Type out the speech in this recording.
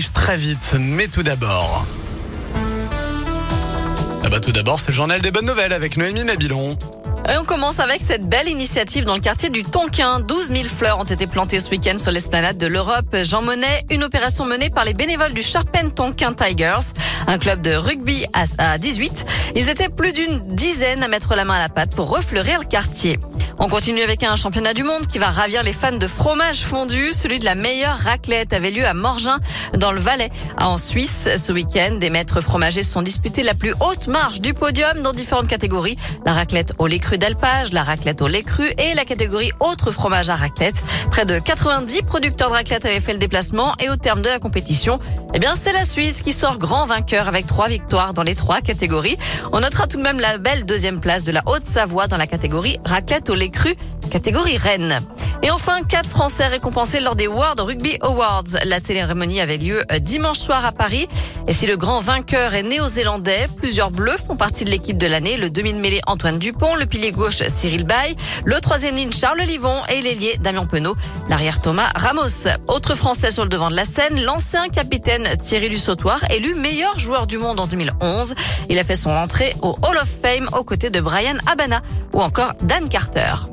très vite, mais tout d'abord. Ah bah tout d'abord, c'est le journal des bonnes nouvelles avec Noémie Mabilon. Et on commence avec cette belle initiative dans le quartier du Tonkin. 12 000 fleurs ont été plantées ce week-end sur l'esplanade de l'Europe. Jean Monnet, une opération menée par les bénévoles du Sharpen Tonkin Tigers, un club de rugby à 18. Ils étaient plus d'une dizaine à mettre la main à la pâte pour refleurir le quartier. On continue avec un championnat du monde qui va ravir les fans de fromage fondu. Celui de la meilleure raclette avait lieu à Morgin, dans le Valais, en Suisse. Ce week-end, des maîtres fromagers se sont disputés la plus haute marge du podium dans différentes catégories. La raclette au lait cru d'alpage, la raclette au lait cru et la catégorie autre fromage à raclette. Près de 90 producteurs de raclette avaient fait le déplacement et au terme de la compétition, eh bien, c'est la Suisse qui sort grand vainqueur avec trois victoires dans les trois catégories. On notera tout de même la belle deuxième place de la Haute-Savoie dans la catégorie raclette au lait cru, catégorie Rennes. Et enfin, quatre Français récompensés lors des World Rugby Awards. La cérémonie avait lieu euh, dimanche soir à Paris. Et si le grand vainqueur est néo-zélandais, plusieurs bleus font partie de l'équipe de l'année. Le demi-mêlée Antoine Dupont, le pilier gauche Cyril Bay, le troisième ligne Charles Livon et l'ailier Damien Penaud, l'arrière Thomas Ramos. Autre Français sur le devant de la scène, l'ancien capitaine Thierry Lussautoir, élu meilleur joueur du monde en 2011. Il a fait son entrée au Hall of Fame aux côtés de Brian Abana ou encore Dan Carter.